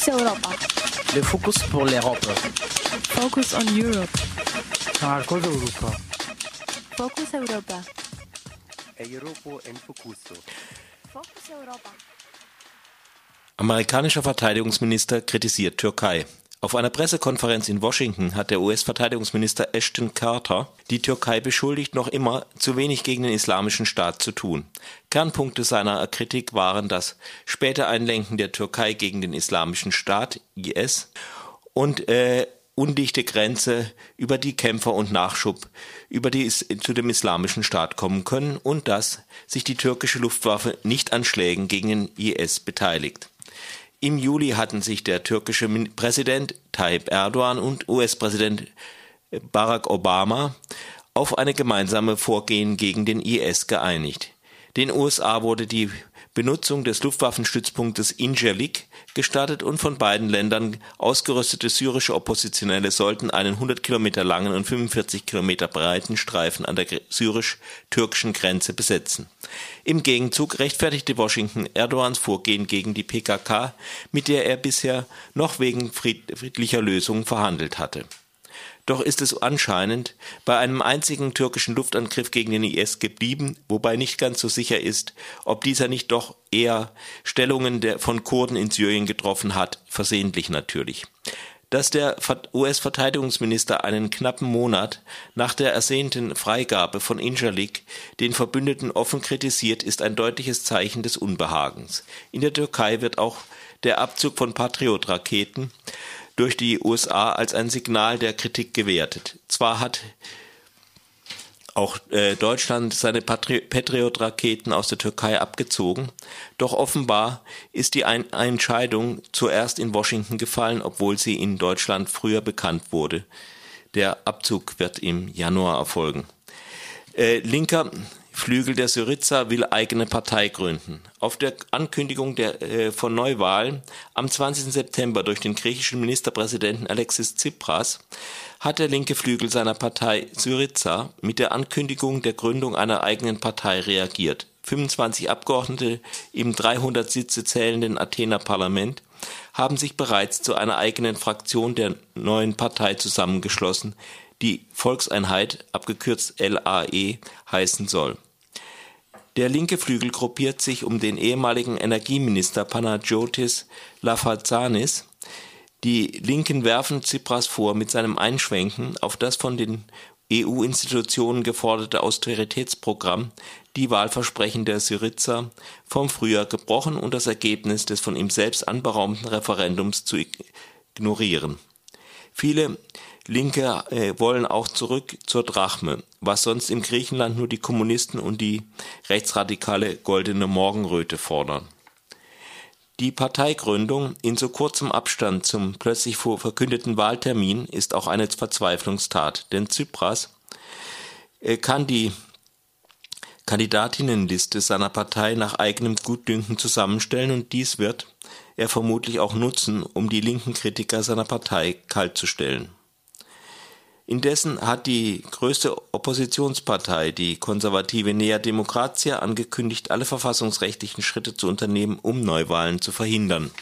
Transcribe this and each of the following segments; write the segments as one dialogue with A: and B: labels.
A: Focus Europa.
B: Le focus pour l'Europe.
C: Focus on Europe.
D: Marcos Europa.
A: Focus Europa.
E: Europa en Focuso.
A: Focus Europa.
F: Amerikanischer Verteidigungsminister kritisiert Türkei. Auf einer Pressekonferenz in Washington hat der US-Verteidigungsminister Ashton Carter die Türkei beschuldigt, noch immer zu wenig gegen den Islamischen Staat zu tun. Kernpunkte seiner Kritik waren das späte Einlenken der Türkei gegen den Islamischen Staat (IS) und äh, undichte Grenze, über die Kämpfer und Nachschub über die zu dem Islamischen Staat kommen können und dass sich die türkische Luftwaffe nicht an Schlägen gegen den IS beteiligt. Im Juli hatten sich der türkische Präsident Tayyip Erdogan und US-Präsident Barack Obama auf eine gemeinsame Vorgehen gegen den IS geeinigt. Den USA wurde die Benutzung des Luftwaffenstützpunktes Incirlik gestartet und von beiden Ländern ausgerüstete syrische Oppositionelle sollten einen 100 Kilometer langen und 45 Kilometer breiten Streifen an der syrisch-türkischen Grenze besetzen. Im Gegenzug rechtfertigte Washington Erdogans Vorgehen gegen die PKK, mit der er bisher noch wegen friedlicher Lösungen verhandelt hatte doch ist es anscheinend bei einem einzigen türkischen Luftangriff gegen den IS geblieben, wobei nicht ganz so sicher ist, ob dieser nicht doch eher Stellungen der, von Kurden in Syrien getroffen hat, versehentlich natürlich. Dass der US-Verteidigungsminister einen knappen Monat nach der ersehnten Freigabe von Incirlik den Verbündeten offen kritisiert, ist ein deutliches Zeichen des Unbehagens. In der Türkei wird auch der Abzug von Patriot-Raketen durch die USA als ein Signal der Kritik gewertet. Zwar hat auch äh, Deutschland seine Patriot-Raketen aus der Türkei abgezogen, doch offenbar ist die ein Entscheidung zuerst in Washington gefallen, obwohl sie in Deutschland früher bekannt wurde. Der Abzug wird im Januar erfolgen. Äh, linker Flügel der Syriza will eigene Partei gründen. Auf der Ankündigung der, äh, von Neuwahlen am 20. September durch den griechischen Ministerpräsidenten Alexis Tsipras hat der linke Flügel seiner Partei Syriza mit der Ankündigung der Gründung einer eigenen Partei reagiert. 25 Abgeordnete im 300 Sitze zählenden Athener Parlament haben sich bereits zu einer eigenen Fraktion der neuen Partei zusammengeschlossen, die Volkseinheit, abgekürzt LAE, heißen soll. Der linke Flügel gruppiert sich um den ehemaligen Energieminister Panagiotis Lafazanis. Die Linken werfen Tsipras vor, mit seinem Einschwenken auf das von den EU-Institutionen geforderte Austeritätsprogramm die Wahlversprechen der Syriza vom Frühjahr gebrochen und das Ergebnis des von ihm selbst anberaumten Referendums zu ignorieren. Viele Linke äh, wollen auch zurück zur Drachme, was sonst im Griechenland nur die Kommunisten und die rechtsradikale Goldene Morgenröte fordern. Die Parteigründung in so kurzem Abstand zum plötzlich verkündeten Wahltermin ist auch eine Verzweiflungstat, denn Tsipras äh, kann die Kandidatinnenliste seiner Partei nach eigenem Gutdünken zusammenstellen und dies wird er vermutlich auch nutzen, um die linken Kritiker seiner Partei kaltzustellen. Indessen hat die größte Oppositionspartei, die konservative Nea Demokratia, angekündigt, alle verfassungsrechtlichen Schritte zu unternehmen, um Neuwahlen zu verhindern.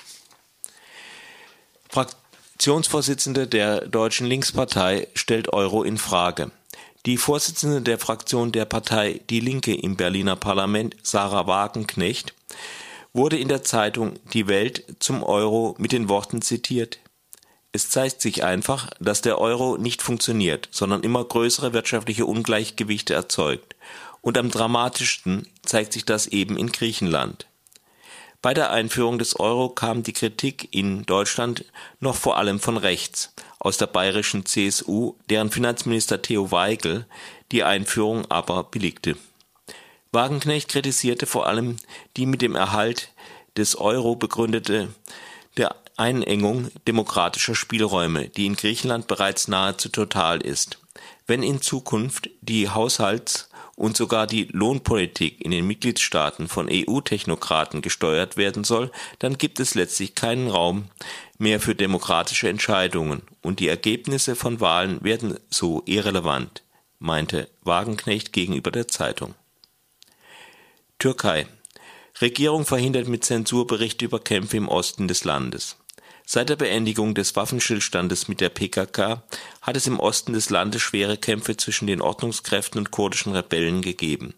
F: Fraktionsvorsitzende der Deutschen Linkspartei stellt Euro in Frage. Die Vorsitzende der Fraktion der Partei Die Linke im Berliner Parlament, Sarah Wagenknecht, wurde in der Zeitung Die Welt zum Euro mit den Worten zitiert es zeigt sich einfach, dass der Euro nicht funktioniert, sondern immer größere wirtschaftliche Ungleichgewichte erzeugt. Und am dramatischsten zeigt sich das eben in Griechenland. Bei der Einführung des Euro kam die Kritik in Deutschland noch vor allem von rechts, aus der bayerischen CSU, deren Finanzminister Theo Weigel die Einführung aber billigte. Wagenknecht kritisierte vor allem die mit dem Erhalt des Euro begründete der Einengung demokratischer Spielräume, die in Griechenland bereits nahezu total ist. Wenn in Zukunft die Haushalts- und sogar die Lohnpolitik in den Mitgliedstaaten von EU-Technokraten gesteuert werden soll, dann gibt es letztlich keinen Raum mehr für demokratische Entscheidungen und die Ergebnisse von Wahlen werden so irrelevant, meinte Wagenknecht gegenüber der Zeitung. Türkei Regierung verhindert mit Zensur Berichte über Kämpfe im Osten des Landes. Seit der Beendigung des Waffenstillstandes mit der PKK hat es im Osten des Landes schwere Kämpfe zwischen den Ordnungskräften und kurdischen Rebellen gegeben.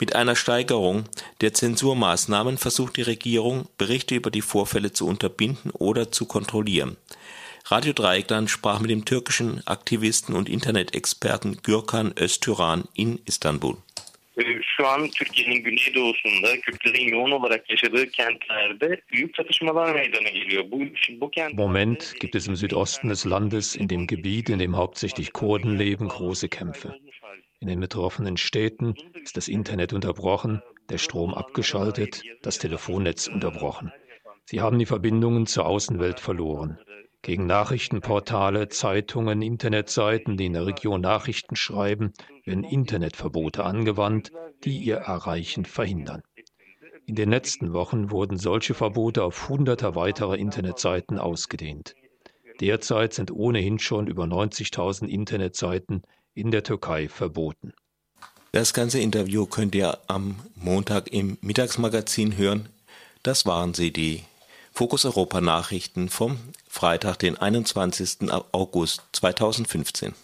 F: Mit einer Steigerung der Zensurmaßnahmen versucht die Regierung, Berichte über die Vorfälle zu unterbinden oder zu kontrollieren. Radio Dreieckland sprach mit dem türkischen Aktivisten und Internet-Experten Gürkan Öztüran in Istanbul.
G: Şu an Türkiye'nin güneydoğusunda Kürtlerin yoğun olarak yaşadığı kentlerde büyük çatışmalar meydana geliyor. Bu, bu.
H: Moment gibt es im Südosten des Landes, in dem Gebiet, in dem hauptsächlich Kurden leben, große Kämpfe. In den betroffenen Städten ist das Internet unterbrochen, der Strom abgeschaltet, das Telefonnetz unterbrochen. Sie haben die Verbindungen zur Außenwelt verloren. Gegen Nachrichtenportale, Zeitungen, Internetseiten, die in der Region Nachrichten schreiben, werden Internetverbote angewandt, die ihr Erreichen verhindern. In den letzten Wochen wurden solche Verbote auf hunderte weiterer Internetseiten ausgedehnt. Derzeit sind ohnehin schon über 90.000 Internetseiten in der Türkei verboten.
F: Das ganze Interview könnt ihr am Montag im Mittagsmagazin hören. Das waren sie, die Fokus Europa Nachrichten vom Freitag, den 21. August 2015.